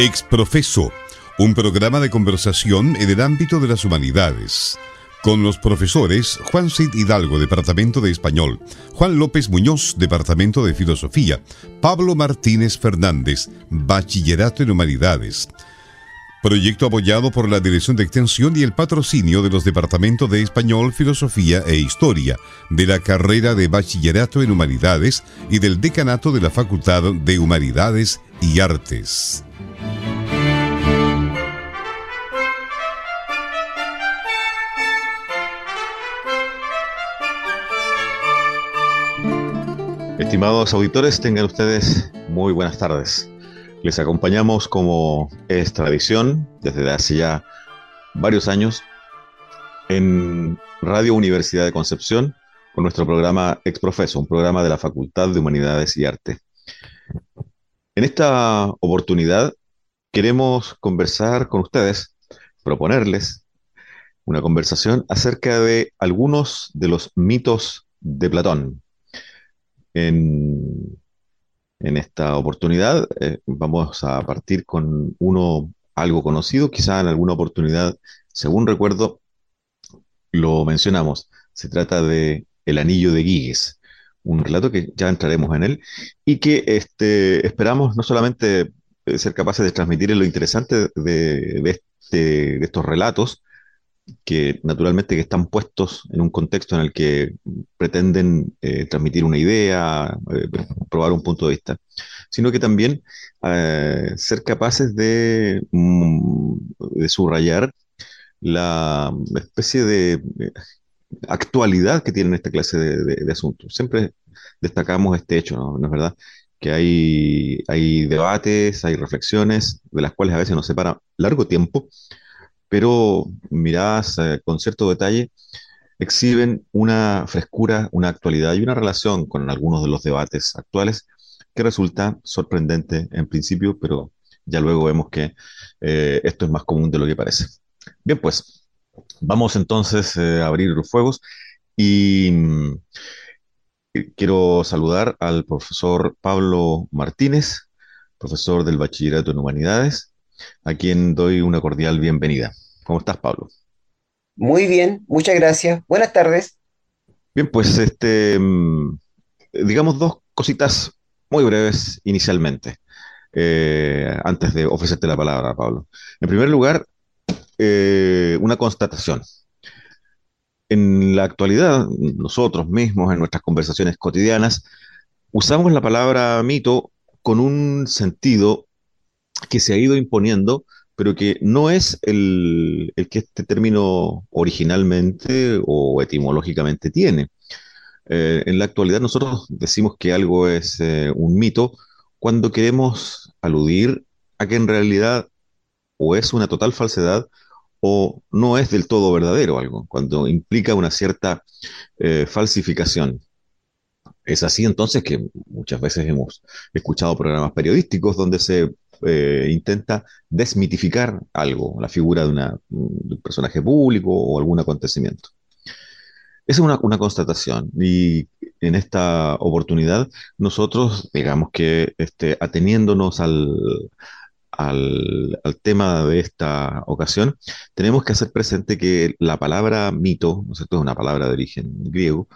Exprofeso, un programa de conversación en el ámbito de las humanidades. Con los profesores Juan Cid Hidalgo, Departamento de Español, Juan López Muñoz, Departamento de Filosofía, Pablo Martínez Fernández, Bachillerato en Humanidades. Proyecto apoyado por la Dirección de Extensión y el patrocinio de los Departamentos de Español, Filosofía e Historia, de la carrera de Bachillerato en Humanidades y del Decanato de la Facultad de Humanidades y Artes. Estimados auditores, tengan ustedes muy buenas tardes. Les acompañamos como es tradición desde hace ya varios años en Radio Universidad de Concepción con nuestro programa Exprofeso, un programa de la Facultad de Humanidades y Arte. En esta oportunidad queremos conversar con ustedes, proponerles una conversación acerca de algunos de los mitos de Platón. En, esta oportunidad eh, vamos a partir con uno algo conocido, quizá en alguna oportunidad, según recuerdo, lo mencionamos. Se trata de El Anillo de Giges, un relato que ya entraremos en él y que este, esperamos no solamente eh, ser capaces de transmitir lo interesante de, este, de estos relatos, que naturalmente que están puestos en un contexto en el que pretenden eh, transmitir una idea, eh, probar un punto de vista, sino que también eh, ser capaces de, mm, de, subrayar la especie de actualidad que tienen esta clase de, asuntos. Siempre destacamos este hecho, ¿no? ¿No es verdad? Que hay, hay debates, hay reflexiones, de las cuales a veces nos separa largo tiempo, pero miradas eh, con cierto detalle, exhiben una frescura, una actualidad y una relación con algunos de los debates actuales que resulta sorprendente en principio, pero ya luego vemos que eh, esto es más común de lo que parece. Bien, pues vamos entonces eh, a abrir los fuegos y mm, quiero saludar al profesor Pablo Martínez, profesor del Bachillerato en Humanidades, a quien doy una cordial bienvenida. ¿Cómo estás, Pablo? Muy bien, muchas gracias. Buenas tardes. Bien, pues este, mm, digamos dos cositas muy breves inicialmente, eh, antes de ofrecerte la palabra, Pablo. En primer lugar, eh, una constatación. En la actualidad, nosotros mismos, en nuestras conversaciones cotidianas, usamos la palabra mito con un sentido que se ha ido imponiendo, pero que no es el, que este término originalmente o etimológicamente tiene. Eh, en la actualidad nosotros decimos que algo es eh, un mito cuando queremos aludir a que en realidad o es una total falsedad o no es del todo verdadero algo, cuando implica una cierta eh, falsificación. Es así entonces que muchas veces hemos escuchado programas periodísticos donde se eh, intenta desmitificar algo, la figura de, un personaje público o algún acontecimiento. Esa es una, constatación y en esta oportunidad nosotros, digamos que este, ateniéndonos al, tema de esta ocasión, tenemos que hacer presente que la palabra mito, ¿no es, es una palabra de origen griego,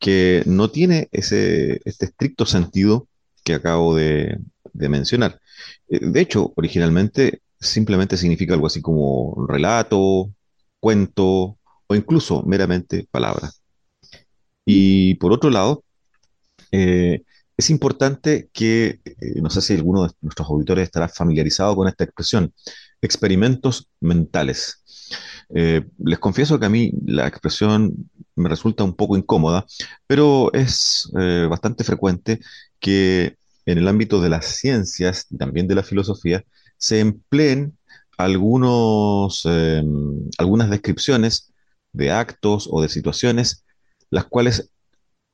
que no tiene ese, este estricto sentido que acabo de mencionar. Eh, de hecho, originalmente simplemente significa algo así como relato, cuento o incluso meramente palabra. Y por otro lado, eh, es importante que, eh, no sé si alguno de nuestros auditores estará familiarizado con esta expresión, experimentos mentales. les confieso que a mí la expresión me resulta un poco incómoda, pero es bastante frecuente que en el ámbito de las ciencias y también de la filosofía se empleen algunos, em, algunas descripciones de actos o de situaciones, las cuales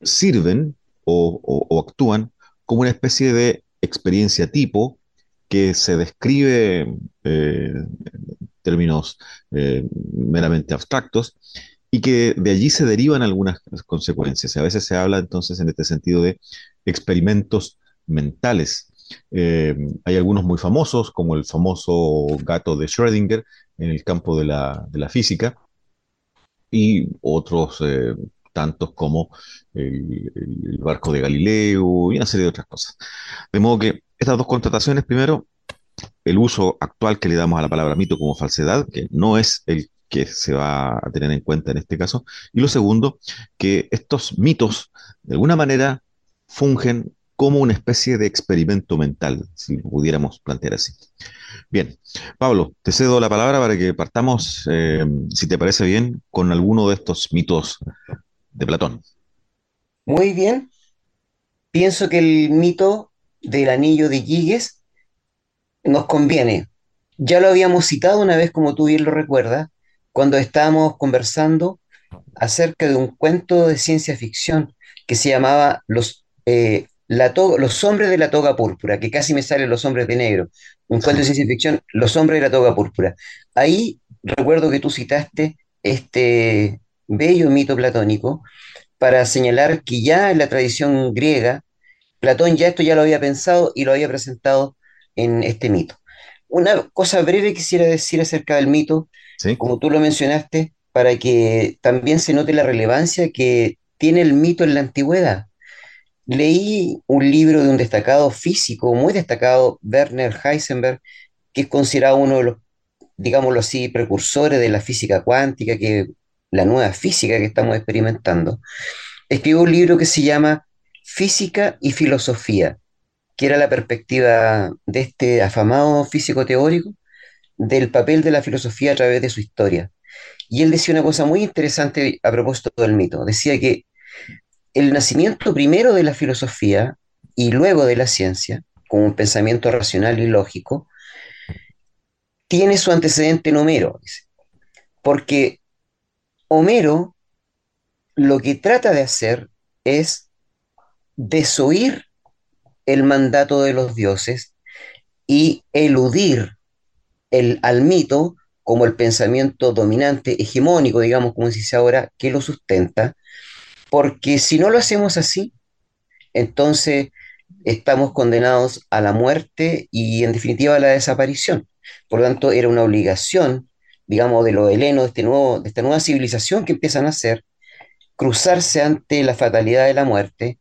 sirven o, actúan como una especie de experiencia tipo que se describe eh, en términos eh, meramente abstractos y que de allí se derivan algunas consecuencias. A veces se habla entonces en este sentido de experimentos mentales. Eh, hay algunos muy famosos, como el famoso gato de Schrödinger en el campo de la, de la física, y otros eh, tantos como el, el, barco de Galileo y una serie de otras cosas. De modo que estas dos contrataciones, primero, el uso actual que le damos a la palabra mito como falsedad, que no es el que se va a tener en cuenta en este caso. Y lo segundo, que estos mitos, de alguna manera, fungen como una especie de experimento mental, si pudiéramos plantear así. Bien, Pablo, te cedo la palabra para que partamos, eh, si te parece bien, con alguno de estos mitos de Platón. Muy bien. Pienso que el mito del anillo de Giges nos conviene. Ya lo habíamos citado una vez, como tú bien lo recuerdas, cuando estábamos conversando acerca de un cuento de ciencia ficción que se llamaba Los, eh, la Los hombres de la toga púrpura, que casi me salen los hombres de negro. Un cuento de ciencia ficción, Los hombres de la toga púrpura. Ahí recuerdo que tú citaste este bello mito platónico para señalar que ya en la tradición griega, Platón ya esto ya lo había pensado y lo había presentado en este mito. Una cosa breve quisiera decir acerca del mito, ¿Sí? como tú lo mencionaste, para que también se note la relevancia que tiene el mito en la antigüedad. Leí un libro de un destacado físico, muy destacado, Werner Heisenberg, que es considerado uno de los, digámoslo así, precursores de la física cuántica, que la nueva física que estamos experimentando. Escribió un libro que se llama Física y Filosofía, que era la perspectiva de este afamado físico teórico del papel de la filosofía a través de su historia. Y él decía una cosa muy interesante a propósito del mito. Decía que el nacimiento primero de la filosofía y luego de la ciencia, como un pensamiento racional y lógico, tiene su antecedente en Homero. Porque Homero lo que trata de hacer es desoír el mandato de los dioses y eludir el, al mito como el pensamiento dominante, hegemónico, digamos, como se dice ahora, que lo sustenta, porque si no lo hacemos así, entonces estamos condenados a la muerte y en definitiva a la desaparición. Por lo tanto, era una obligación, digamos, de los helenos, de, este nuevo, de esta nueva civilización que empiezan a hacer, cruzarse ante la fatalidad de la muerte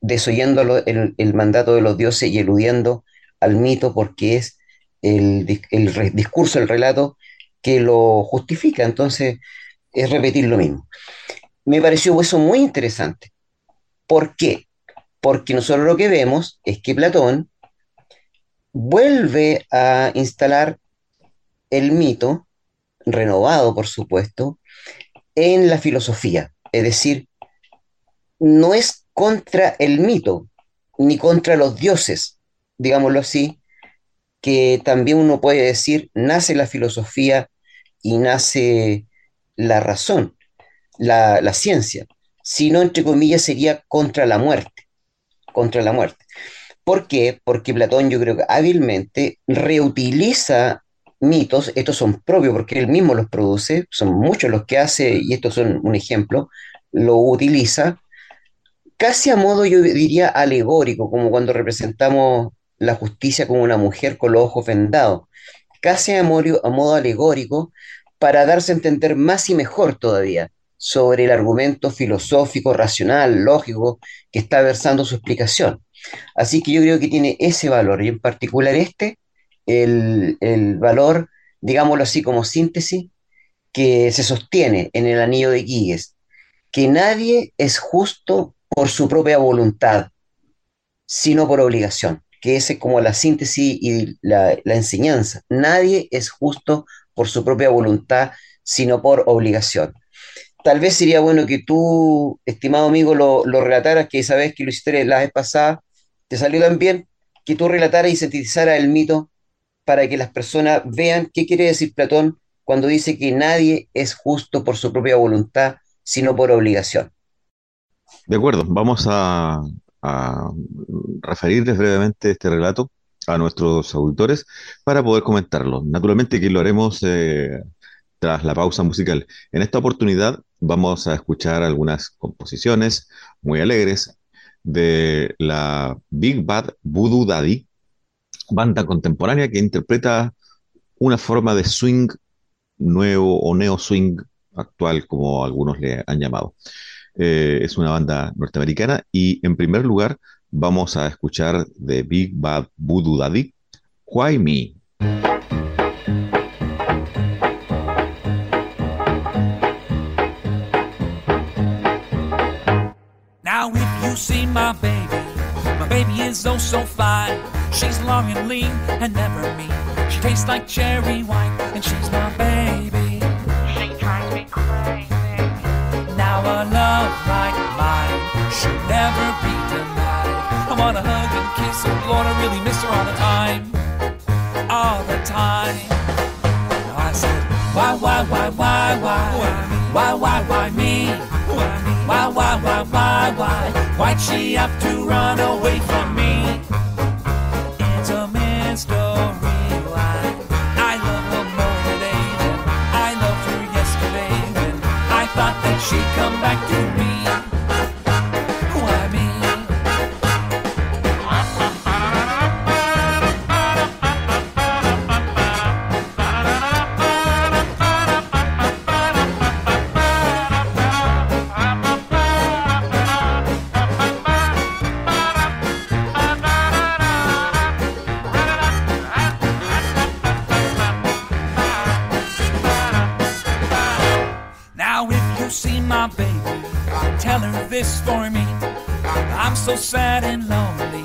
desoyendo el, mandato de los dioses y eludiendo al mito porque es el discurso, el relato que lo justifica. Entonces, es repetir lo mismo. Me pareció eso muy interesante. ¿Por qué? Porque nosotros lo que vemos es que Platón vuelve a instalar el mito, renovado por supuesto, en la filosofía. Es decir, no es contra el mito, ni contra los dioses, digámoslo así, que también uno puede decir, nace la filosofía y nace la razón, la, ciencia, sino, entre comillas, sería contra la muerte, contra la muerte. ¿Por qué? Porque Platón yo creo que hábilmente reutiliza mitos, estos son propios porque él mismo los produce, son muchos los que hace, y estos son un ejemplo, lo utiliza casi a modo, yo diría, alegórico, como cuando representamos la justicia como una mujer con los ojos vendados, casi a modo, a modo alegórico para darse a entender más y mejor todavía sobre el argumento filosófico, racional, lógico que está versando su explicación. Así que yo creo que tiene ese valor, y en particular este, el, el valor, digámoslo así como síntesis, que se sostiene en el anillo de Giges, que nadie es justo por su propia voluntad, sino por obligación, que esa es como la síntesis y la enseñanza. Nadie es justo por su propia voluntad, sino por obligación. Tal vez sería bueno que tú, estimado amigo, lo, relataras, que esa vez que lo hiciste la vez pasada, te salió tan bien, que tú relataras y sintetizaras el mito para que las personas vean qué quiere decir Platón cuando dice que nadie es justo por su propia voluntad, sino por obligación. De acuerdo, vamos a, a referirles brevemente este relato a nuestros auditores para poder comentarlo. Naturalmente que lo haremos eh, tras la pausa musical. En esta oportunidad vamos a escuchar algunas composiciones muy alegres de la Big Bad Voodoo Daddy banda contemporánea que interpreta una forma de swing nuevo o neo swing actual, como algunos le han llamado. Eh, es una banda norteamericana y en primer lugar vamos a escuchar de Big Bad Voodoo Daddy, Why Me? My baby, my baby is oh so fine. She's long and lean and never mean. She tastes like cherry wine, and she's my baby. She drives me crazy. Now a love like mine should never be denied. I wanna hug and kiss her, Lord, I really miss her all the time, all the time. Now I said, why, why, why, why, why, why, why, why me? Why, why, why, why, why? Why'd she have to run away so sad and lonely,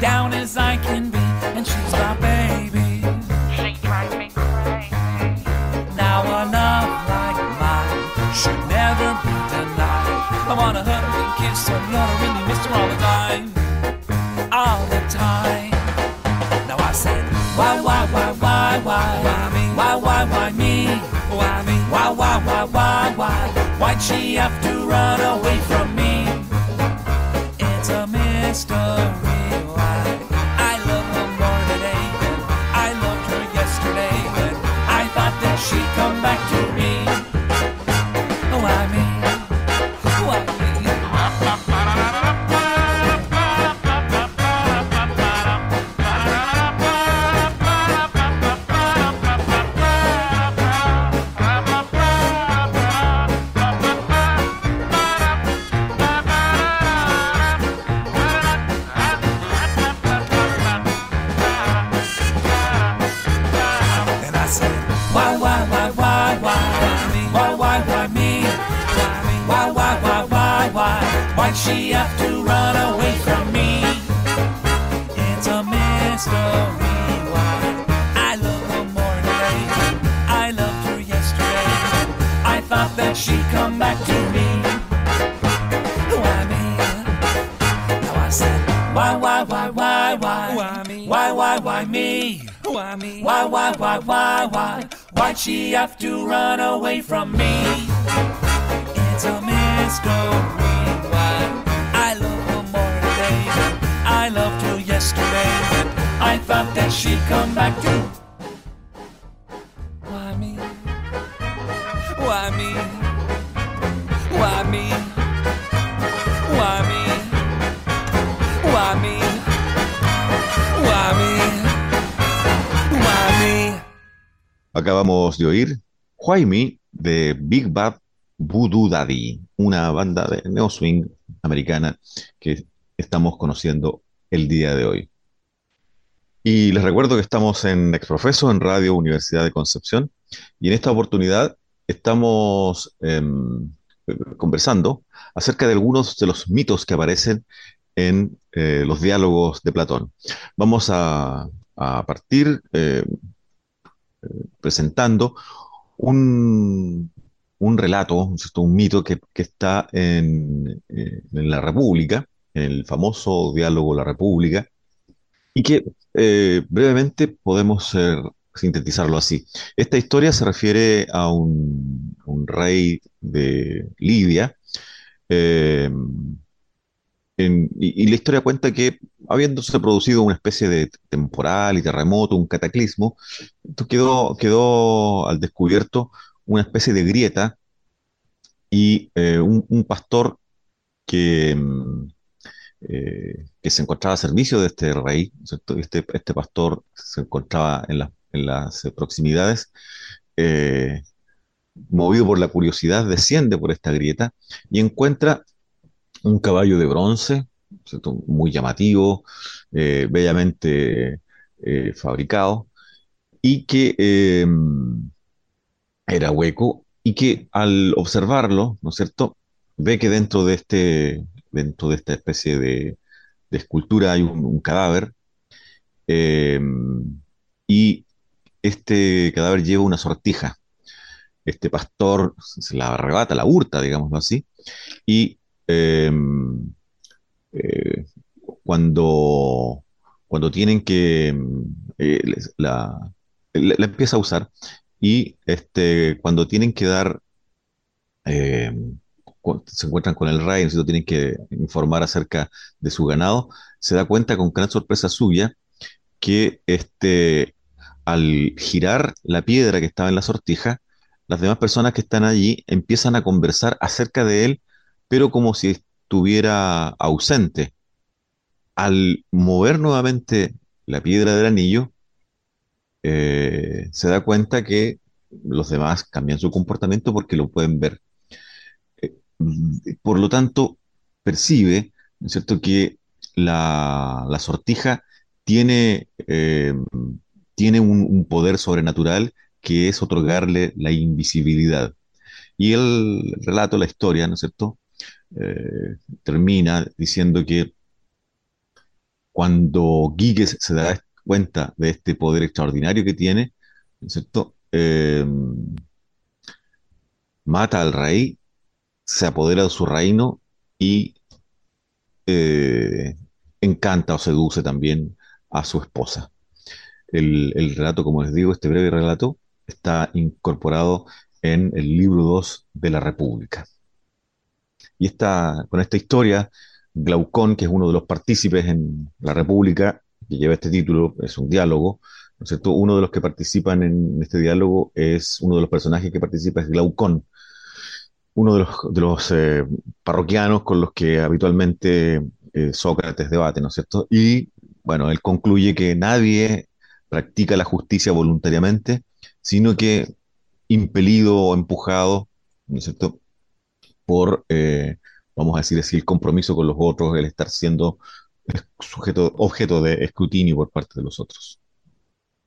down as I can be, and she's my baby. She drives me crazy. Now a love like mine should never be denied. I wanna hug and kiss her, Lord, I really miss her all the time, all the time. Now I said, why, why, why, why, why, why me? Why, why, why me? Why me? Why, why, why, why, why? Why'd she have to run away from me? A mystery she have to run away from me? De oír Why Me de Big Bad Voodoo Daddy, una banda de neo swing americana que estamos conociendo el día de hoy. Y les recuerdo que estamos en Exprofeso, en Radio Universidad de Concepción, y en esta oportunidad estamos em, conversando acerca de algunos de los mitos que aparecen en eh, los diálogos de Platón. Vamos a, partir eh, presentando un, un relato, un mito que, que está en, eh, en la República, en el famoso diálogo La República, y que eh, brevemente podemos eh, sintetizarlo así. Esta historia se refiere a un, rey de Libia, y, la historia cuenta que habiéndose producido una especie de temporal y terremoto, un cataclismo, quedó, quedó al descubierto una especie de grieta y eh, un, pastor que, mm, eh, que se encontraba a servicio de este rey. Este, este pastor se encontraba en, en las proximidades, eh, movido por la curiosidad, desciende por esta grieta y encuentra un caballo de bronce, muy llamativo, eh, bellamente fabricado, y que era hueco, y que al observarlo, ¿no es cierto?, ve que dentro de este, dentro de esta especie de, escultura hay un, cadáver eh, y este cadáver lleva una sortija. Este pastor se la arrebata, la hurta, digámoslo así, y eh, eh, cuando, cuando tienen que la, la, empieza a usar y este, cuando tienen que dar se encuentran con el rey, necesito tienen que informar acerca de su ganado, se da cuenta con gran sorpresa suya que este, al girar la piedra que estaba en la sortija, las demás personas que están allí empiezan a conversar acerca de él, pero como si estuviera ausente. Al mover nuevamente la piedra del anillo, eh, se da cuenta que los demás cambian su comportamiento porque lo pueden ver por lo tanto, percibe, ¿no es cierto?, que la, sortija tiene, eh, tiene un, poder sobrenatural que es otorgarle la invisibilidad. Y el relato, la historia, ¿no es cierto?, eh, termina diciendo que cuando Giges se da cuenta de este poder extraordinario que tiene, ¿no es cierto?, eh, mata al rey se apodera de su reino y eh, encanta o seduce también a su esposa. El, relato, como les digo, este breve relato está incorporado en el libro 2 de la República. Y está, con esta historia, Glaucón, que es uno de los partícipes en la República, que lleva este título, es un diálogo, ¿no es cierto? Uno de los que participan en este diálogo es, uno de los personajes que participa es Glaucón, uno de los, eh, parroquianos con los que habitualmente eh, Sócrates debate, ¿no es cierto? Y bueno, él concluye que nadie practica la justicia voluntariamente, sino que impelido o empujado, ¿no es cierto?, por, eh, vamos a decir así, el compromiso con los otros, el estar siendo sujeto, objeto de escrutinio por parte de los otros.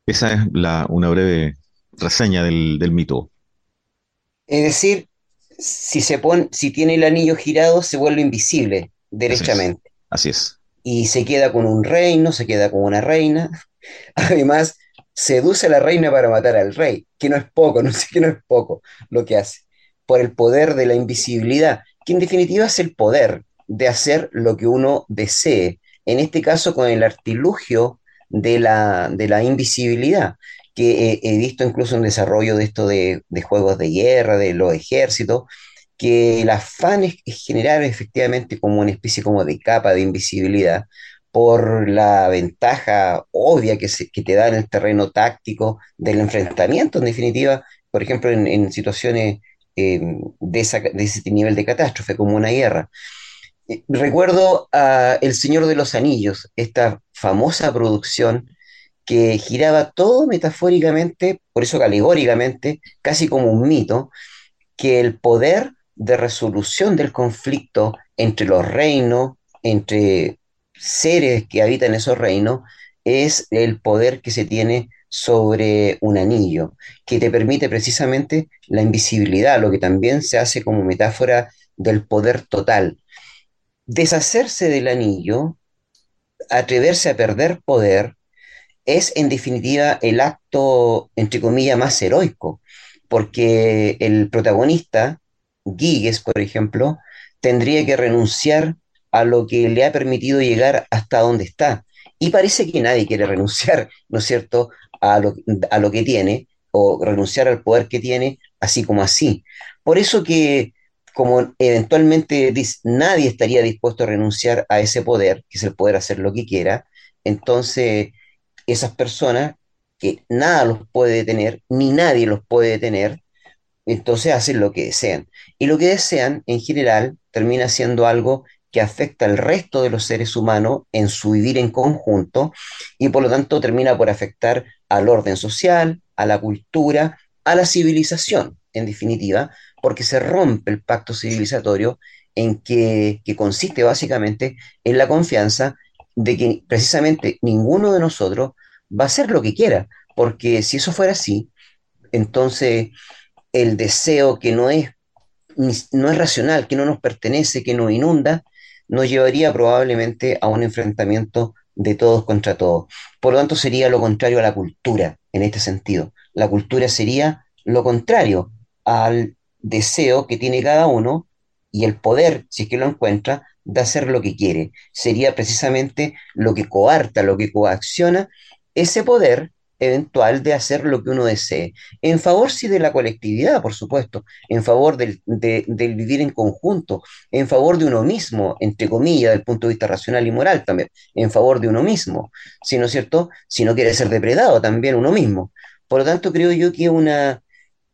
Esa es la, una breve reseña del, del mito. Es decir, si se pone, si tiene el anillo girado, se vuelve invisible derechamente. Así es. Y se queda con un reino, se queda con una reina. Además, seduce a la reina para matar al rey, que no es poco, no sé que no es poco lo que hace, por el poder de la invisibilidad, que en definitiva es el poder de hacer lo que uno desee, en este caso con el artilugio de la, de la invisibilidad que he visto incluso un desarrollo de esto de, juegos de guerra, de los ejércitos, que el afán es, generar efectivamente como una especie como de capa de invisibilidad por la ventaja obvia que, se, que te da en el terreno táctico del enfrentamiento, en definitiva, por ejemplo, en, situaciones de, de, ese nivel de catástrofe, como una guerra. Eh, recuerdo a El Señor de los Anillos, esta famosa producción que giraba todo metafóricamente, por eso alegóricamente, casi como un mito, que el poder de resolución del conflicto entre los reinos, entre seres que habitan esos reinos, es el poder que se tiene sobre un anillo, que te permite precisamente la invisibilidad, lo que también se hace como metáfora del poder total. Deshacerse del anillo, atreverse a perder poder, es en definitiva el acto, entre comillas, más heroico, porque el protagonista, Giges, por ejemplo, tendría que renunciar a lo que le ha permitido llegar hasta donde está. Y parece que nadie quiere renunciar, ¿no es cierto?, a lo, a lo que tiene o renunciar al poder que tiene, así como así. Por eso que, como eventualmente nadie estaría dispuesto a renunciar a ese poder, que es el poder hacer lo que quiera, entonces esas personas que nada los puede detener, ni nadie los puede detener, entonces hacen lo que desean. Y lo que desean, en general, termina siendo algo que afecta al resto de los seres humanos en su vivir en conjunto y por lo tanto termina por afectar al orden social, a la cultura, a la civilización, en definitiva, porque se rompe el pacto civilizatorio en que, consiste básicamente en la confianza de que precisamente ninguno de nosotros va a hacer lo que quiera, porque si eso fuera así, entonces el deseo que no es, no es racional, que no nos pertenece, que nos inunda, nos llevaría probablemente a un enfrentamiento de todos contra todos. Por lo tanto, sería lo contrario a la cultura en este sentido. La cultura sería lo contrario al deseo que tiene cada uno y el poder, si es que lo encuentra, de hacer lo que quiere. Sería precisamente lo que coarta, lo que coacciona ese poder eventual de hacer lo que uno desee. En favor sí de la colectividad, por supuesto, en favor del, del, vivir en conjunto, en favor de uno mismo, entre comillas, del punto de vista racional y moral también, en favor de uno mismo, si no es cierto, si no quiere ser depredado también uno mismo. Por lo tanto, creo yo que una,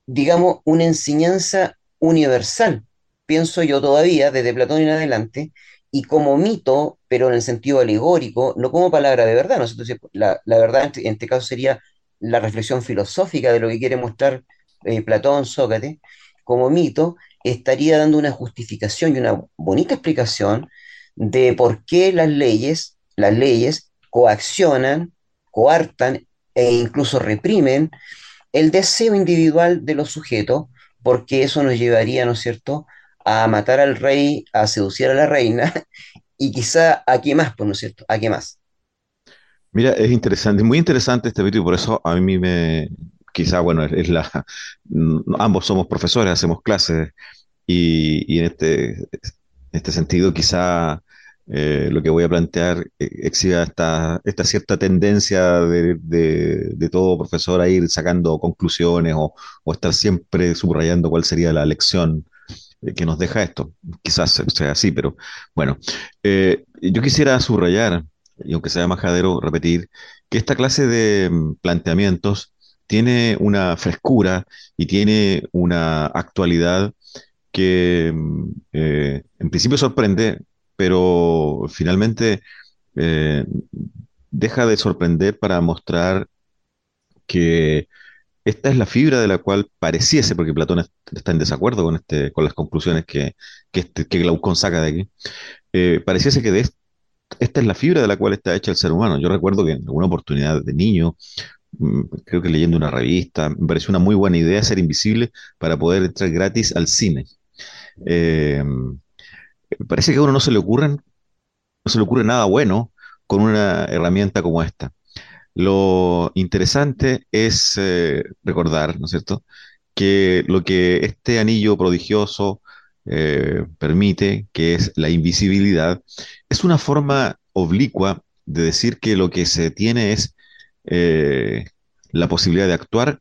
digamos, una enseñanza universal, pienso yo todavía, desde Platón en adelante, y como mito, pero en el sentido alegórico, no como palabra de verdad. ¿no? Entonces, la, la verdad en este, caso sería la reflexión filosófica de lo que quiere mostrar eh, Platón, Sócrates, como mito, estaría dando una justificación y una bonita explicación de por qué las leyes, las leyes coaccionan, coartan e incluso reprimen el deseo individual de los sujetos, porque eso nos llevaría, ¿no es cierto?, a matar al rey, a seducir a la reina, y quizá a qué más, pues, ¿no es cierto? ¿A qué más? Mira, es interesante, muy interesante este vídeo y por eso a mí me, quizá, bueno, es, la, ambos somos profesores, hacemos clases y, en este, este sentido quizá eh, lo que voy a plantear eh, esta, esta cierta tendencia de, de, todo profesor a ir sacando conclusiones o, o estar siempre subrayando cuál sería la lección que nos deja esto. Quizás sea así, pero bueno. Eh, yo quisiera subrayar, y aunque sea majadero, repetir, que esta clase de mm, planteamientos tiene una frescura y tiene una actualidad que mm, eh, en principio sorprende, pero finalmente deja de sorprender para mostrar que esta es la fibra de la cual pareciese, porque Platón está en desacuerdo con, este, con las conclusiones que, que, este, que Glaucón saca de aquí, eh, pareciese que de esta es la fibra de la cual está hecha el ser humano. Yo recuerdo que en alguna oportunidad de niño, mm, creo que leyendo una revista, me pareció una muy buena idea ser invisible para poder entrar gratis al cine. Eh, parece que a uno no se le no se le ocurre nada bueno con una herramienta como esta. Lo interesante es eh, recordar, ¿no es cierto?, que lo que este anillo prodigioso eh, permite, que es la invisibilidad, es una forma oblicua de decir que lo que se tiene es eh, la posibilidad de actuar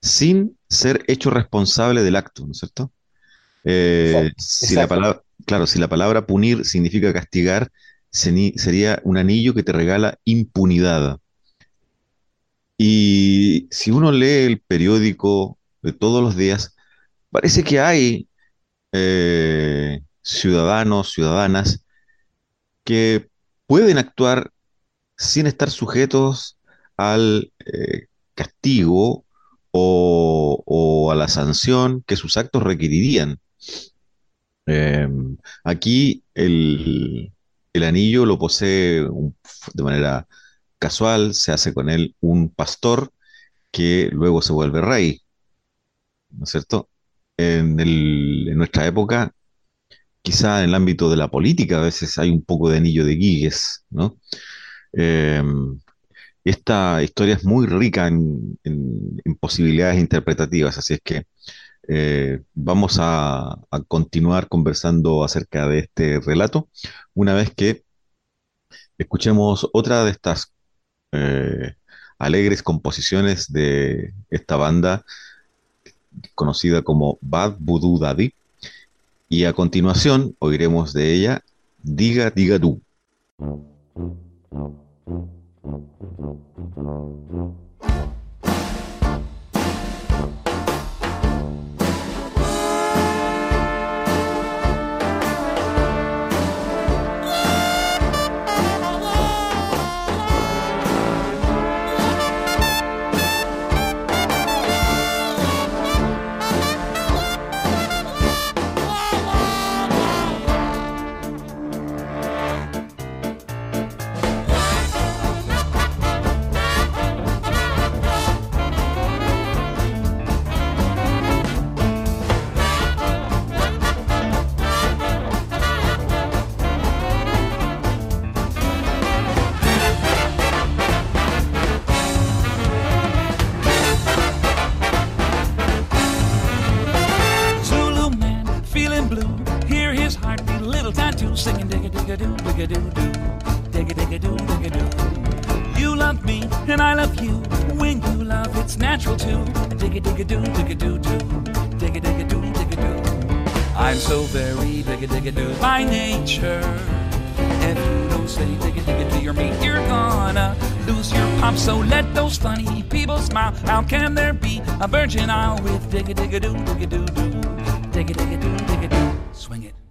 sin ser hecho responsable del acto, ¿no es cierto? si la palabra, claro, si la palabra punir significa castigar, sería un anillo que te regala impunidad. Y si uno lee el periódico de todos los días, parece que hay eh, ciudadanos, ciudadanas que pueden actuar sin estar sujetos al eh, castigo o, a la sanción que sus actos requerirían. Em, aquí el, el, anillo lo posee de manera casual, se hace con él un pastor que luego se vuelve rey, ¿no es cierto? En, nuestra época, quizá en el ámbito de la política, a veces hay un poco de anillo de guigues, ¿no? Em, esta historia es muy rica en, posibilidades interpretativas, así es que eh, vamos a, continuar conversando acerca de este relato una vez que escuchemos otra de estas eh, alegres composiciones de esta banda conocida como Bad Voodoo Daddy. Y a continuación oiremos de ella Diga Diga Du. it.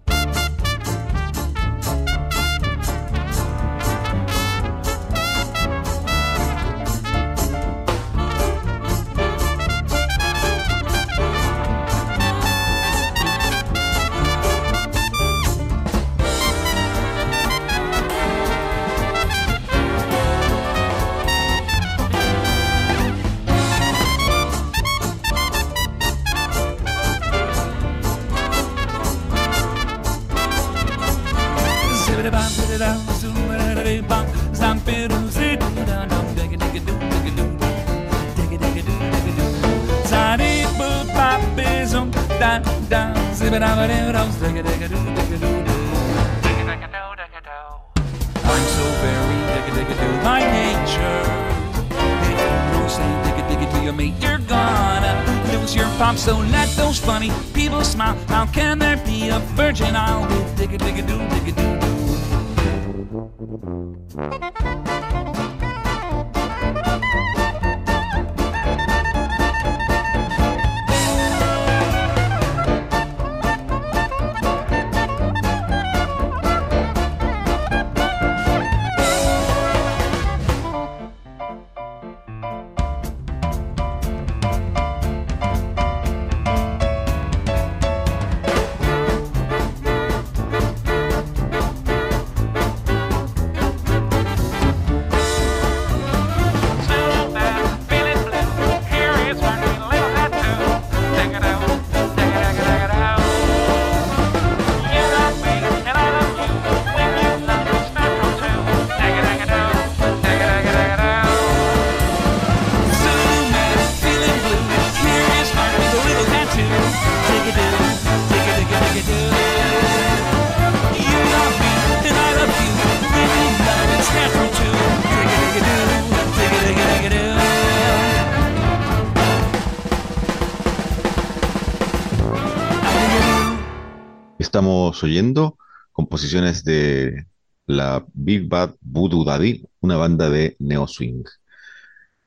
Oyendo composiciones de la Big Bad Voodoo Daddy, una banda de neo swing.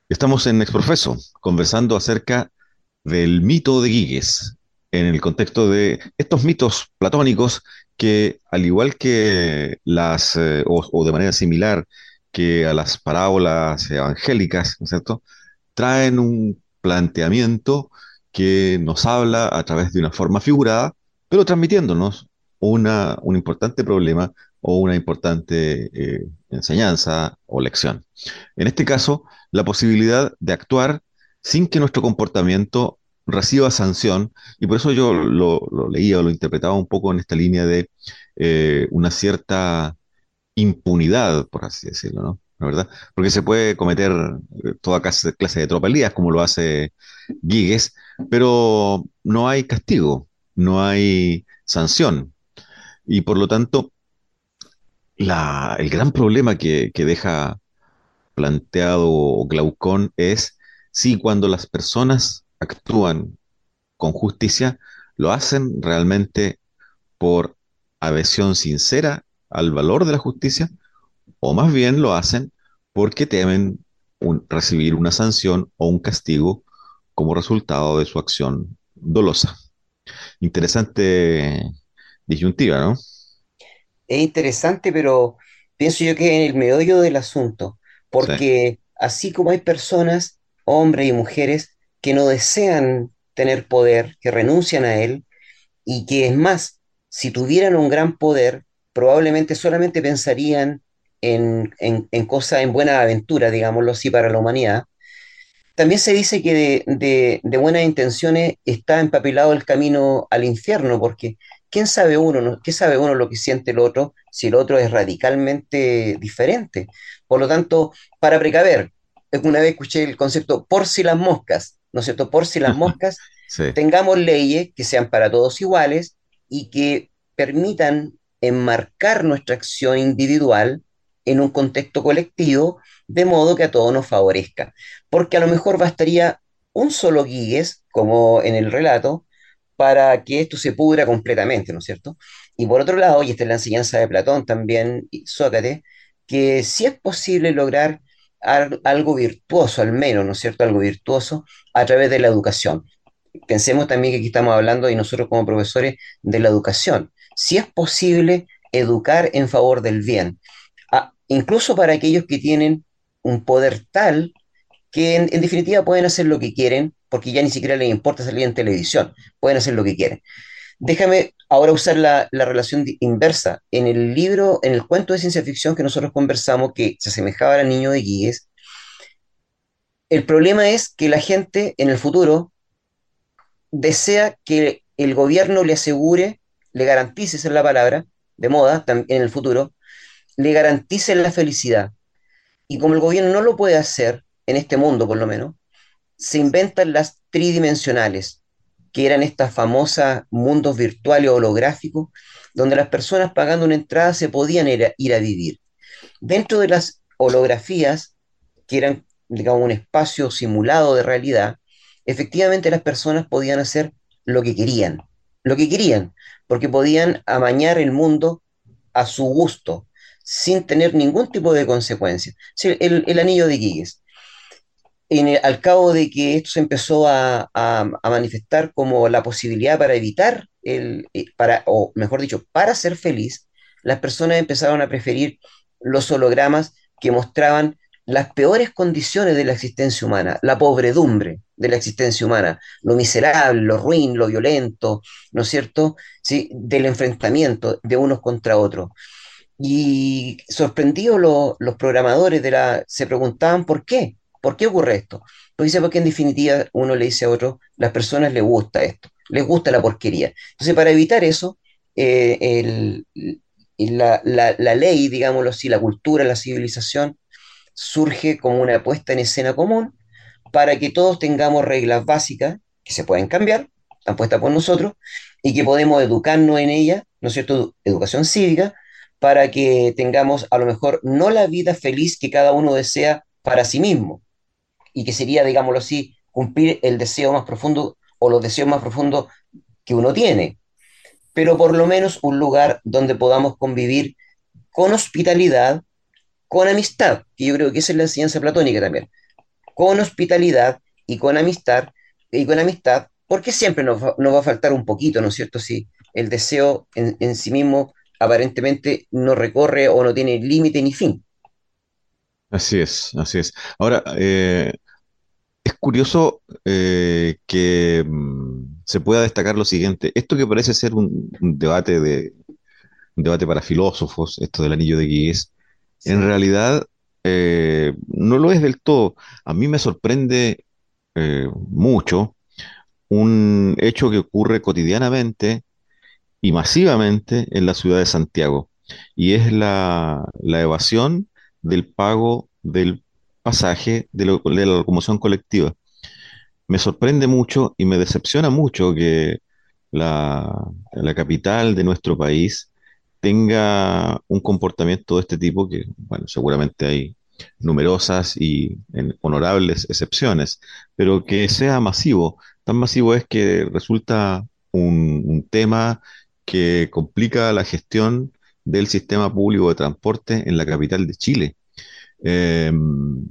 Estamos en Exprofeso, conversando acerca del mito de Giges, en el contexto de estos mitos platónicos que, al igual que las, eh, o, o de manera similar que a las parábolas evangélicas, ¿no es cierto?, traen un planteamiento que nos habla a través de una forma figurada, pero transmitiéndonos una, un importante problema o una importante eh, enseñanza o lección. En este caso, la posibilidad de actuar sin que nuestro comportamiento reciba sanción, y por eso yo lo, leía o lo interpretaba un poco en esta línea de eh, una cierta impunidad, por así decirlo, ¿no? ¿La verdad? Porque se puede cometer eh, toda clase, de tropelías, como lo hace Giges, pero no hay castigo, no hay sanción. Y por lo tanto, la, el gran problema que, que deja planteado Glaucón es si cuando las personas actúan con justicia, lo hacen realmente por adhesión sincera al valor de la justicia, o más bien lo hacen porque temen recibir una sanción o un castigo como resultado de su acción dolosa. Interesante disyuntiva, ¿no? Es interesante, pero pienso yo que en el meollo del asunto, porque así como hay personas, hombres y mujeres, que no desean tener poder, que renuncian a él, y que es más, si tuvieran un gran poder, probablemente solamente pensarían en, en, en cosas, en buenas aventuras, digámoslo así, para la humanidad. También se dice que de, de, de buenas intenciones está empapelado el camino al infierno, porque ¿quién sabe uno, no? ¿Qué sabe uno lo que siente el otro si el otro es radicalmente diferente? Por lo tanto, para precaver, una vez escuché el concepto por si las moscas, ¿no es cierto? Por si las moscas, sí, tengamos leyes que sean para todos iguales y que permitan enmarcar nuestra acción individual en un contexto colectivo, de modo que a todos nos favorezca. Porque a lo mejor bastaría un solo guíes, como en el relato, para que esto se pudra completamente, ¿no es cierto? Y por otro lado, y esta es la enseñanza de Platón también, y Sócrates, que si es posible lograr algo virtuoso, al menos, ¿no es cierto? Algo virtuoso a través de la educación. Pensemos también que aquí estamos hablando, y nosotros como profesores, de la educación. Si es posible educar en favor del bien, incluso para aquellos que tienen un poder tal que en, definitiva pueden hacer lo que quieren, porque ya ni siquiera les importa salir en televisión, pueden hacer lo que quieren. Déjame ahora usar la, relación inversa. En el libro, en el cuento de ciencia ficción que nosotros conversamos, que se asemejaba al niño de Guíes, el problema es que la gente en el futuro desea que el gobierno le asegure, le garantice, esa es la palabra, de moda, en el futuro, le garantice la felicidad. Y como el gobierno no lo puede hacer, en este mundo por lo menos, se inventan las tridimensionales, que eran estas famosas mundos virtuales holográficos, donde las personas pagando una entrada se podían ir a, ir a vivir. Dentro de las holografías, que eran, digamos, un espacio simulado de realidad, efectivamente las personas podían hacer lo que querían, lo que querían, porque podían amañar el mundo a su gusto, sin tener ningún tipo de consecuencia. El, el anillo de Al cabo de que esto se empezó a, manifestar como la posibilidad para evitar, el, eh, para, o mejor dicho, para ser feliz, las personas empezaron a preferir los hologramas que mostraban las peores condiciones de la existencia humana, la pobredumbre de la existencia humana, lo miserable, lo ruin, lo violento, ¿no es cierto? ¿Sí? Del enfrentamiento de unos contra otros. Y sorprendidos los programadores de la, se preguntaban por qué, ¿Por qué ocurre esto? Pues dice porque en definitiva uno le dice a otro, las personas les gusta esto, les gusta la porquería. Entonces, para evitar eso, eh, la, ley, digámoslo así, la cultura, la civilización, surge como una puesta en escena común para que todos tengamos reglas básicas que se pueden cambiar, están puestas por nosotros, y que podemos educarnos en ella, ¿no es cierto? Educación cívica, para que tengamos a lo mejor no la vida feliz que cada uno desea para sí mismo, y que sería, digámoslo así, cumplir el deseo más profundo o los deseos más profundos que uno tiene, pero por lo menos un lugar donde podamos convivir con hospitalidad, con amistad, que yo creo que esa es la enseñanza platónica también, con hospitalidad y con amistad, y con amistad, porque siempre nos va, a faltar un poquito, ¿no es cierto? Si el deseo en, en sí mismo aparentemente no recorre o no tiene límite ni fin. Así es, así es. Ahora, eh, es curioso eh, que mm, se pueda destacar lo siguiente. Esto que parece ser un, debate de un debate para filósofos, esto del anillo de Gies, en realidad eh, no lo es del todo. A mí me sorprende mucho un hecho que ocurre cotidianamente y masivamente en la ciudad de Santiago, y es la, la evasión del pago del pasaje de, la locomoción colectiva. Me sorprende mucho y me decepciona mucho que la, capital de nuestro país tenga un comportamiento de este tipo, que, bueno, seguramente hay numerosas y honorables excepciones, pero que sea masivo. Tan masivo es que resulta un tema que complica la gestión del sistema público de transporte en la capital de Chile. Em,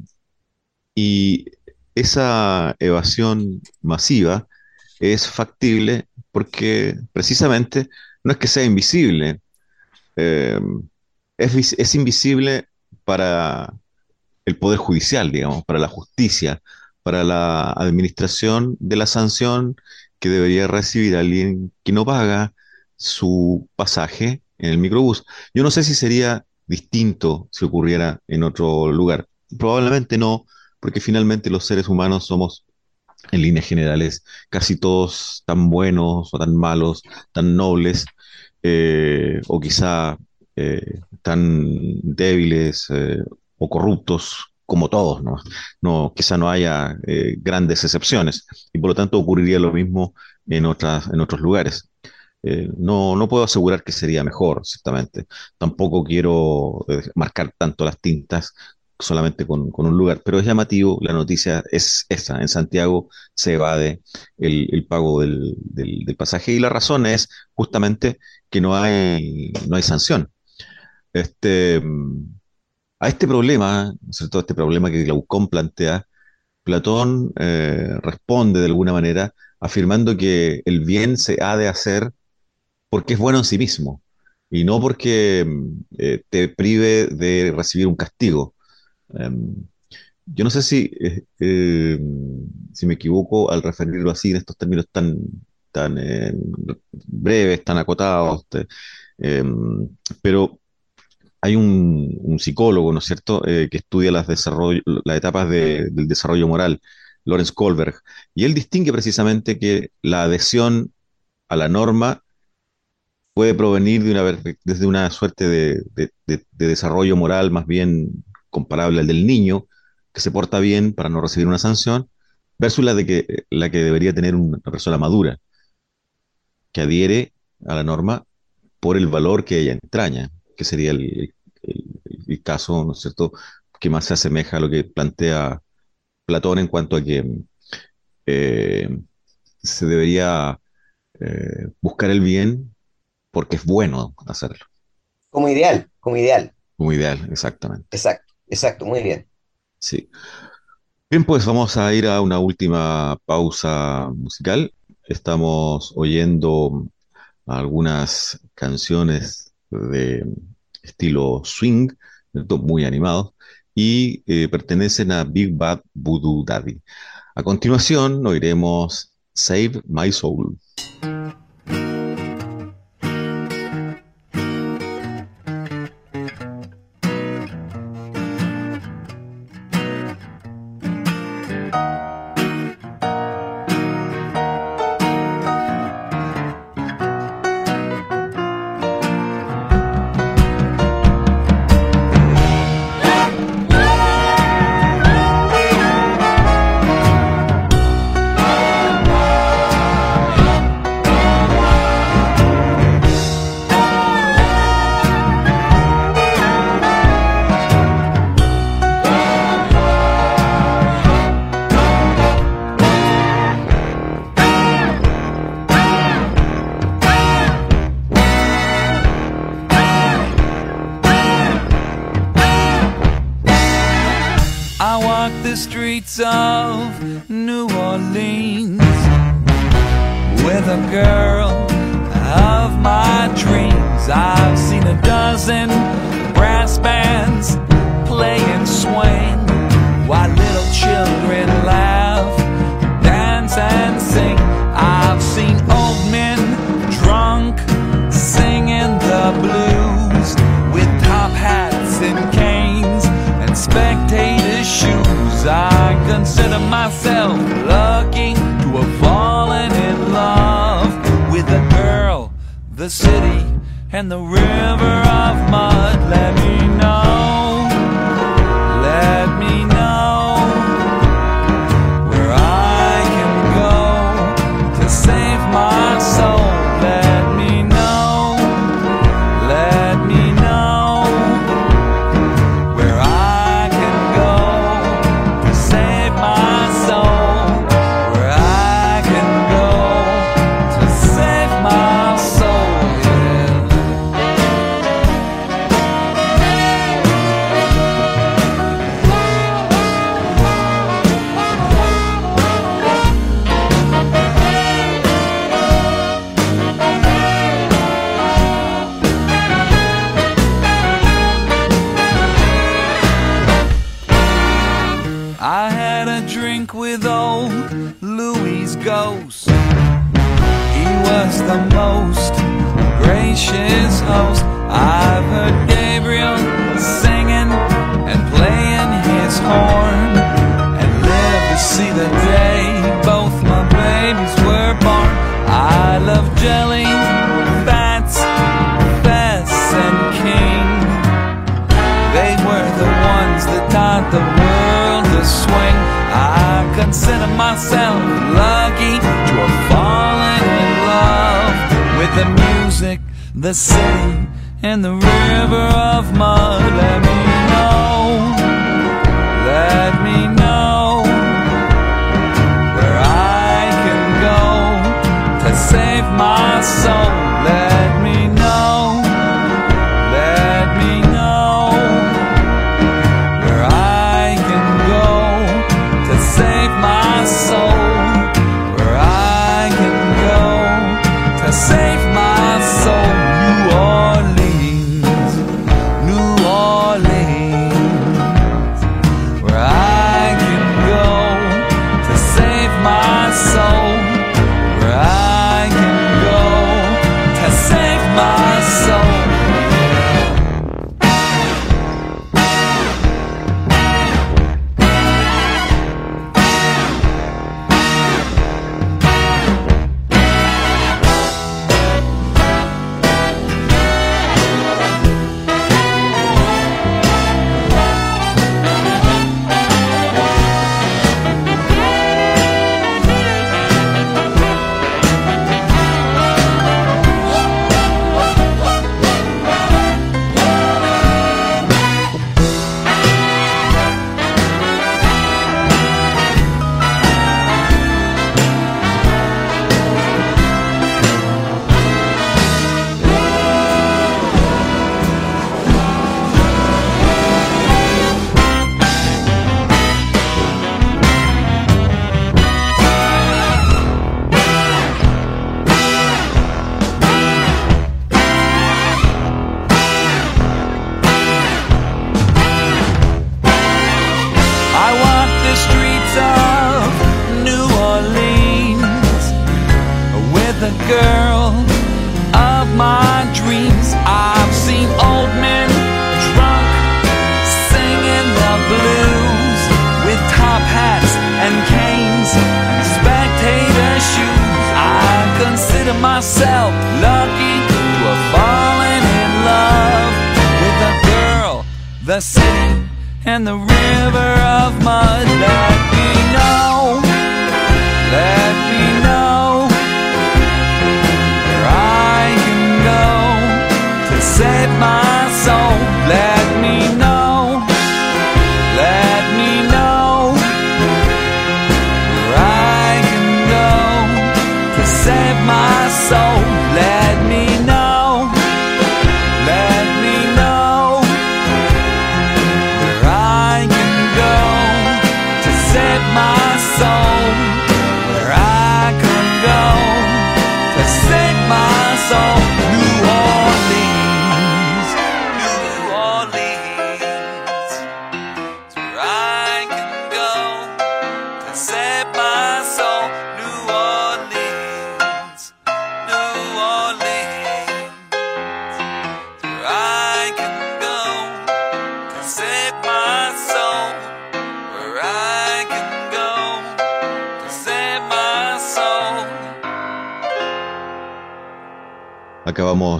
y esa evasión masiva es factible porque precisamente no es que sea invisible, em, es, es, invisible para el Poder Judicial, digamos, para la justicia, para la administración de la sanción que debería recibir alguien que no paga su pasaje en el microbús. Yo no sé si sería distinto si ocurriera en otro lugar. Probablemente no, porque finalmente los seres humanos somos, en líneas generales, casi todos tan buenos o tan malos, tan nobles, eh, o quizá eh, tan débiles eh, o corruptos como todos, ¿no? no quizá no haya grandes excepciones, y por lo tanto ocurriría lo mismo en, otras, en otros lugares. Eh, no, no puedo asegurar que sería mejor, ciertamente. Tampoco quiero eh, marcar tanto las tintas solamente con, con, un lugar, pero es llamativo, la noticia es esa, en Santiago se evade el, el pago del, del, pasaje y la razón es justamente que no hay, no hay sanción. Este, a este problema, ¿cierto? A este problema que Glaucón plantea, Platón eh, responde de alguna manera afirmando que el bien se ha de hacer porque es bueno en sí mismo y no porque eh, te prive de recibir un castigo. Um, yo no sé si, eh, eh, si me equivoco al referirlo así en estos términos tan, tan eh, breves, tan acotados, em, pero hay un, un, psicólogo, ¿no es cierto?, que estudia las, desarrollo, las etapas de, del desarrollo moral, Lawrence Kohlberg, y él distingue precisamente que la adhesión a la norma puede provenir de una, desde una suerte de, de, de, desarrollo moral más bien comparable al del niño, que se porta bien para no recibir una sanción, versus la, de que, la que debería tener una persona madura, que adhiere a la norma por el valor que ella entraña, que sería el, el, el caso, ¿no es cierto?, que más se asemeja a lo que plantea Platón en cuanto a que eh, se debería eh, buscar el bien porque es bueno hacerlo. Como ideal, como ideal. Como ideal, exactamente. Exacto, exacto, muy bien. Sí. Bien, pues vamos a ir a una última pausa musical. Estamos oyendo algunas canciones de estilo swing, muy animados, y eh, pertenecen a Big Bad Voodoo Daddy. A continuación, oiremos Save My Soul. walk the streets of New Orleans. With a girl of my dreams I've seen a dozen brass bands playing swing While little children laugh, dance and sing. I've seen old men drunk singing the blues With top hats and canes and spectators shoes consider myself lucky to have fallen in love with a girl, the city, and the river of mud. Let me know. church's host. I've heard Gabriel singing and playing his horn, and live to see the day both my babies were born. I love jelly, Bats, Bess, and King. They were the ones that taught the world to swing. I consider myself lucky to have fallen in love with the music the city, and the river of mud. Let me know, let me know where I can go to save my soul.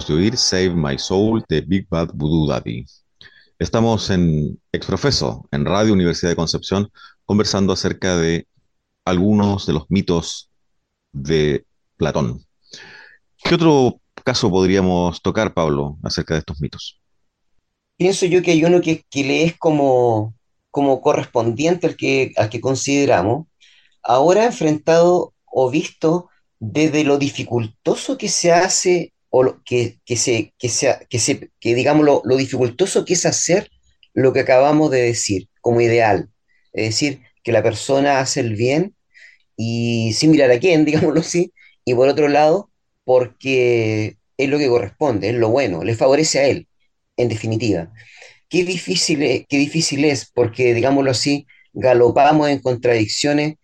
Acabamos de oír Save My Soul de Big Bad Voodoo Daddy. Estamos en Exprofeso, en Radio Universidad de Concepción, conversando acerca de algunos de los mitos de Platón. ¿Qué otro caso podríamos tocar, Pablo, acerca de estos mitos? Pienso yo que hay uno que, que le es como, como correspondiente al que, al que consideramos, ahora enfrentado o visto desde lo dificultoso que se hace, o lo, que, que, se, que, se, que, digamos lo, lo dificultoso que es hacer lo que acabamos de decir como ideal. Es decir, que la persona hace el bien y sin mirar a quién, digámoslo así, y por otro lado, porque es lo que corresponde, es lo bueno, le favorece a él, en definitiva. Qué difícil es, qué difícil es porque, digámoslo así, galopamos en contradicciones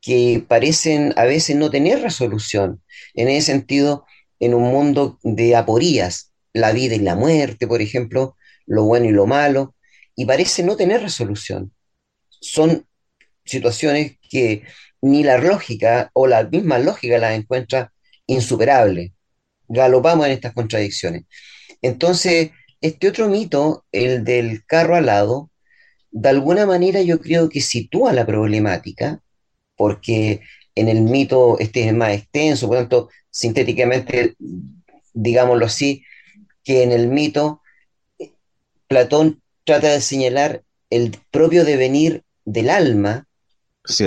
que parecen a veces no tener resolución. En ese sentido, en un mundo de aporías, la vida y la muerte, por ejemplo, lo bueno y lo malo, y parece no tener resolución. Son situaciones que ni la lógica o la misma lógica las encuentra insuperable. Galopamos en estas contradicciones. Entonces, este otro mito, el del carro alado, de alguna manera yo creo que sitúa la problemática, porque en el mito este es más extenso, por lo tanto, sintéticamente digámoslo así, que en el mito Platón trata de señalar el propio devenir del alma,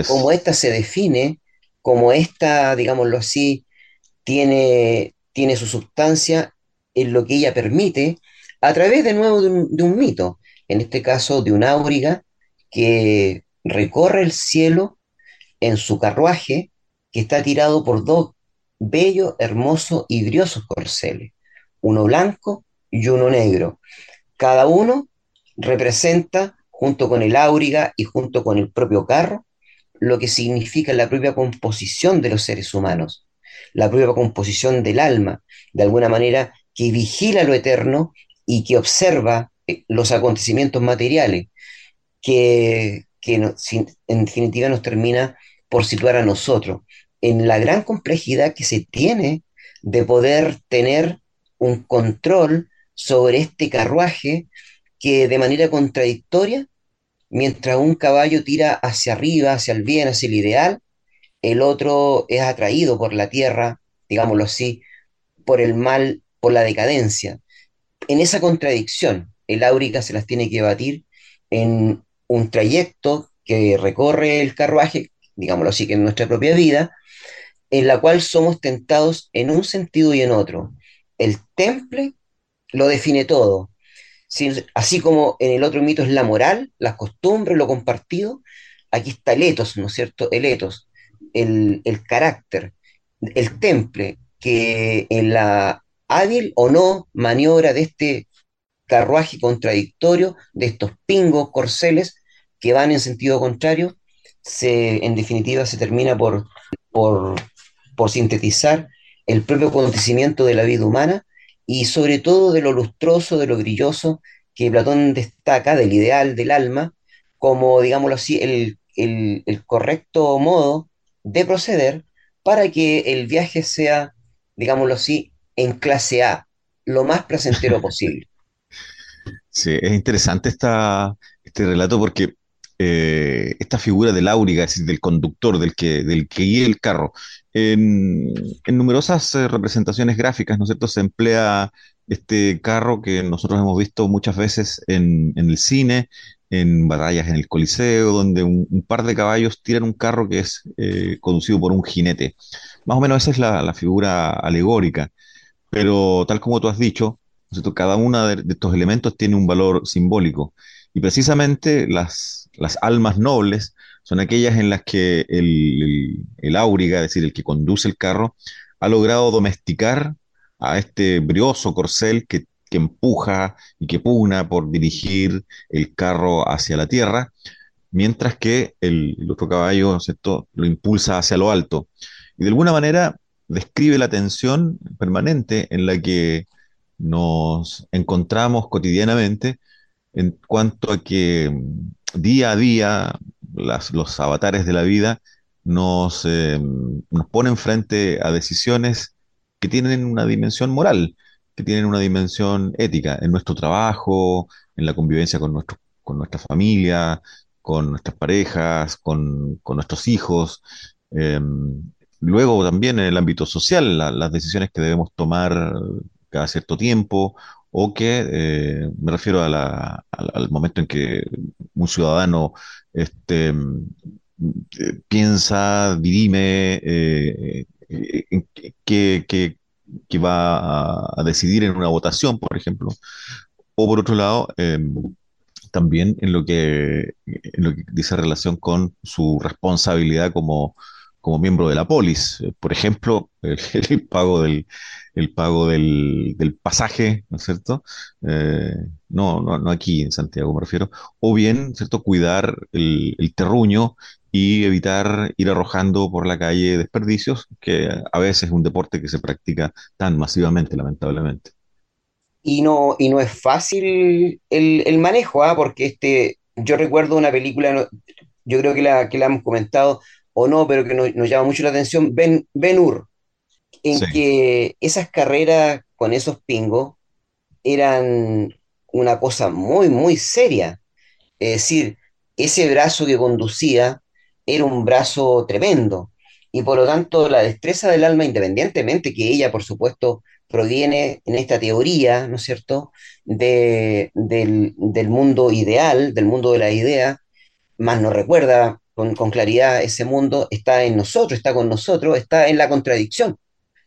como ésta se define, como ésta, digámoslo así, tiene, tiene su sustancia en lo que ella permite, a través de nuevo de un, de un mito, en este caso de un áuriga que recorre el cielo en su carruaje que está tirado por dos bellos, hermosos y briosos corceles, uno blanco y uno negro. Cada uno representa, junto con el áuriga y junto con el propio carro, lo que significa la propia composición de los seres humanos, la propia composición del alma, de alguna manera que vigila lo eterno y que observa eh, los acontecimientos materiales, que, en definitiva nos termina por situar a nosotros en la gran complejidad que se tiene de poder tener un control sobre este carruaje que de manera contradictoria, mientras un caballo tira hacia arriba, hacia el bien, hacia el ideal, el otro es atraído por la tierra, digámoslo así, por el mal, por la decadencia. En esa contradicción, el áurica se las tiene que batir en un trayecto que recorre el carruaje, digámoslo así, que en nuestra propia vida, en la cual somos tentados en un sentido y en otro. El temple lo define todo. Así como en el otro mito es la moral, las costumbres, lo compartido, aquí está el etos, ¿no es cierto? El etos, el, el carácter, el temple, que en la hábil o no maniobra de este carruaje contradictorio, de estos pingos, corceles, que van en sentido contrario, se, en definitiva se termina por, por, por sintetizar el propio acontecimiento de la vida humana y sobre todo de lo lustroso, de lo brilloso que Platón destaca, del ideal del alma, como, digámoslo así, el, el, el correcto modo de proceder para que el viaje sea, digámoslo así, en clase A, lo más placentero posible. Sí, es interesante esta, este relato porque eh, esta figura del áuriga, es decir, del conductor, del que, del que guía el carro. En, numerosas eh, representaciones gráficas, ¿no es cierto?, se emplea este carro que nosotros hemos visto muchas veces en, el cine, en batallas en el Coliseo, donde un, par de caballos tiran un carro que es eh, conducido por un jinete. Más o menos esa es la, figura alegórica, pero tal como tú has dicho, cada uno de, estos elementos tiene un valor simbólico. Y precisamente las, las almas nobles son aquellas en las que el, el, áuriga, es decir, el que conduce el carro, ha logrado domesticar a este brioso corcel que, que empuja y que pugna por dirigir el carro hacia la tierra, mientras que el, otro caballo lo impulsa hacia lo alto. Y de alguna manera describe la tensión permanente en la que nos encontramos cotidianamente en cuanto a que mm, día a día los avatares de la vida nos, eh, nos ponen frente a decisiones que tienen una dimensión moral, que tienen una dimensión ética en nuestro trabajo, en la convivencia con, nuestro, con nuestra familia, con nuestras parejas, con, con nuestros hijos. Em, luego también en el ámbito social, las decisiones que debemos tomar cada cierto tiempo o que eh, me refiero al momento en que un ciudadano este, eh, piensa, dirime eh, que, va a, decidir en una votación, por ejemplo, o por otro lado, em, también en lo, que, en lo que dice relación con su responsabilidad como, como miembro de la polis. Por ejemplo, el pago del, el pago del, pasaje, ¿no es cierto? Eh, no, no, aquí en Santiago me refiero, o bien, ¿cierto?, cuidar el, terruño y evitar ir arrojando por la calle desperdicios, que a veces es un deporte que se practica tan masivamente, lamentablemente. Y no, y no es fácil el, manejo, ¿ah? porque este, yo recuerdo una película, yo creo que la, que la hemos comentado, o no, pero que nos, llama mucho la atención, Ben, ben Hur, en que esas carreras con esos pingos eran una cosa muy, muy seria. Es decir, ese brazo que conducía era un brazo tremendo. Y por lo tanto, la destreza del alma, independientemente que ella, por supuesto, proviene en esta teoría, ¿no es cierto?, de, del, del mundo ideal, del mundo de la idea, más nos recuerda con, con, claridad ese mundo, está en nosotros, está con nosotros, está en la contradicción,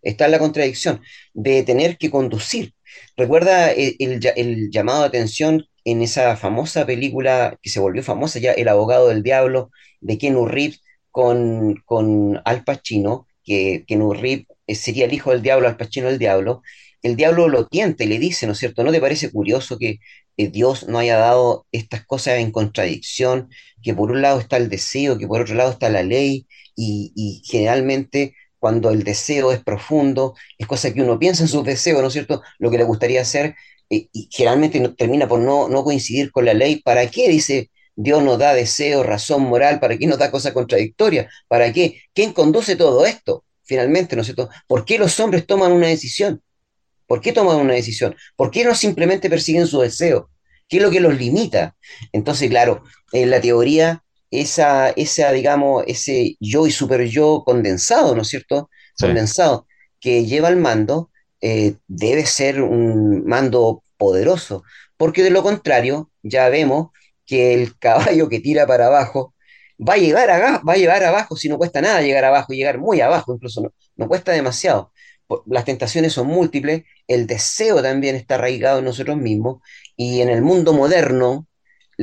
está en la contradicción de tener que conducir. Recuerda el, el, llamado de atención en esa famosa película que se volvió famosa ya, El abogado del diablo, de Ken Reeves con, con Al Pacino, que Ken Reeves eh, sería el hijo del diablo, Al Pacino el diablo, el diablo lo tienta y le dice, ¿no es cierto? ¿No te parece curioso que eh, Dios no haya dado estas cosas en contradicción? Que por un lado está el deseo, que por otro lado está la ley, y generalmente cuando el deseo es profundo, es cosa que uno piensa en sus deseos, ¿no es cierto? Lo que le gustaría hacer, eh, y generalmente no, termina por no, no coincidir con la ley. ¿Para qué? Dice, Dios nos da deseo, razón moral, ¿para qué nos da cosas contradictorias? ¿Para qué? ¿Quién conduce todo esto? Finalmente, ¿no es cierto? ¿Por qué los hombres toman una decisión? ¿Por qué toman una decisión? ¿Por qué no simplemente persiguen su deseo? ¿Qué es lo que los limita? Entonces, claro, en la teoría, esa, esa digamos, ese yo y super yo condensado, ¿no es cierto? Sí. Condensado, que lleva al mando, eh, debe ser un mando poderoso, porque de lo contrario, ya vemos que el caballo que tira para abajo va a llegar a, va a llegar abajo si no cuesta nada llegar abajo, llegar muy abajo, incluso no, no cuesta demasiado. Las tentaciones son múltiples, el deseo también está arraigado en nosotros mismos y en el mundo moderno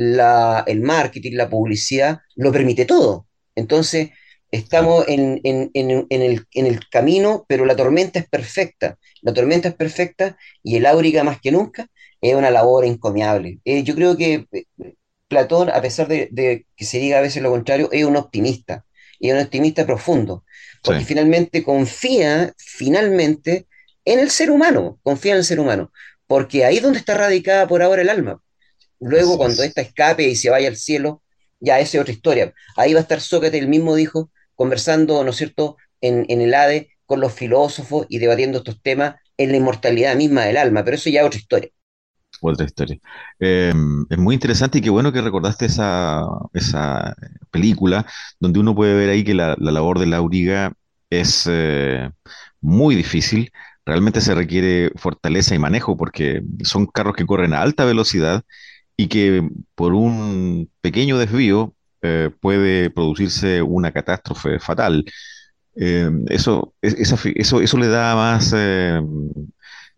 la, el marketing, la publicidad lo permite todo. Entonces, estamos en, en, en, el, en, el, camino, pero la tormenta es perfecta. La tormenta es perfecta y el áuriga más que nunca es una labor encomiable. Eh, yo creo que Platón, a pesar de, de, que se diga a veces lo contrario, es un optimista, y es un optimista profundo, porque sí. finalmente confía, finalmente, en el ser humano, confía en el ser humano, porque ahí es donde está radicada por ahora el alma. Luego, cuando ésta escape y se vaya al cielo, ya esa es otra historia. Ahí va a estar Sócrates, el mismo dijo, conversando, ¿no es cierto?, en, en el Hades con los filósofos y debatiendo estos temas en la inmortalidad misma del alma, pero eso ya es otra historia otra historia. Eh, es muy interesante y qué bueno que recordaste esa, esa película, donde uno puede ver ahí que la, la labor de la auriga es eh, muy difícil. Realmente se requiere fortaleza y manejo porque son carros que corren a alta velocidad y que por un pequeño desvío eh, puede producirse una catástrofe fatal. Eh, eso, eso, eso le da más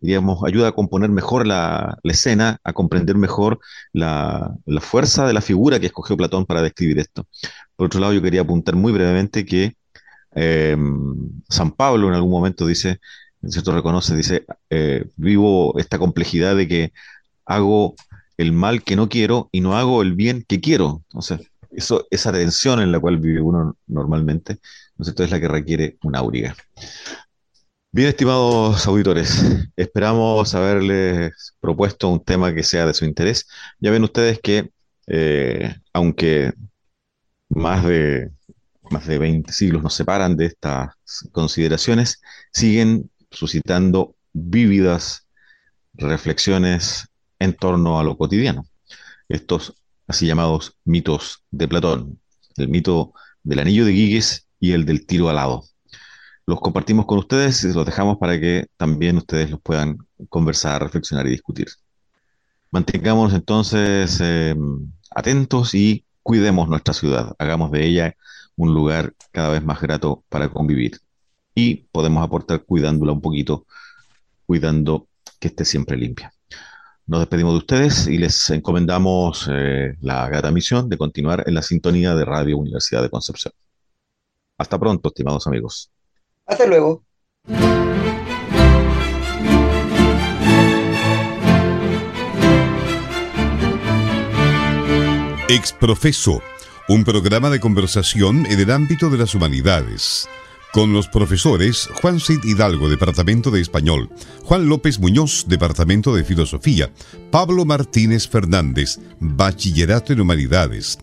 digamos, ayuda a componer mejor la, escena, a comprender mejor la, la, fuerza de la figura que escogió Platón para describir esto. Por otro lado, yo quería apuntar muy brevemente que eh, San Pablo en algún momento dice, ¿cierto? Reconoce, dice, eh, vivo esta complejidad de que hago el mal que no quiero y no hago el bien que quiero. Entonces, eso, esa tensión en la cual vive uno normalmente, ¿no es es la que requiere una auriga. Bien, estimados auditores, esperamos haberles propuesto un tema que sea de su interés. Ya ven ustedes que, eh, aunque más de, más de 20 siglos nos separan de estas consideraciones, siguen suscitando vívidas reflexiones en torno a lo cotidiano. Estos así llamados mitos de Platón, el mito del anillo de Giges y el del tiro alado los compartimos con ustedes y los dejamos para que también ustedes los puedan conversar, reflexionar y discutir. Mantengamos entonces eh, atentos y cuidemos nuestra ciudad, hagamos de ella un lugar cada vez más grato para convivir y podemos aportar cuidándola un poquito, cuidando que esté siempre limpia. Nos despedimos de ustedes y les encomendamos eh, la grata misión de continuar en la sintonía de Radio Universidad de Concepción. Hasta pronto, estimados amigos. Hasta luego. Exprofeso, un programa de conversación en el ámbito de las humanidades. Con los profesores Juan Cid Hidalgo, Departamento de Español, Juan López Muñoz, Departamento de Filosofía, Pablo Martínez Fernández, Bachillerato en Humanidades,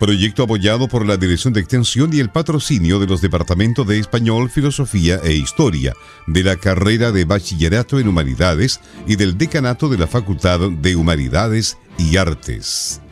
Proyecto apoyado por la Dirección de Extensión y el patrocinio de los Departamentos de Español, Filosofía e Historia, de la carrera de Bachillerato en Humanidades y del Decanato de la Facultad de Humanidades y Artes.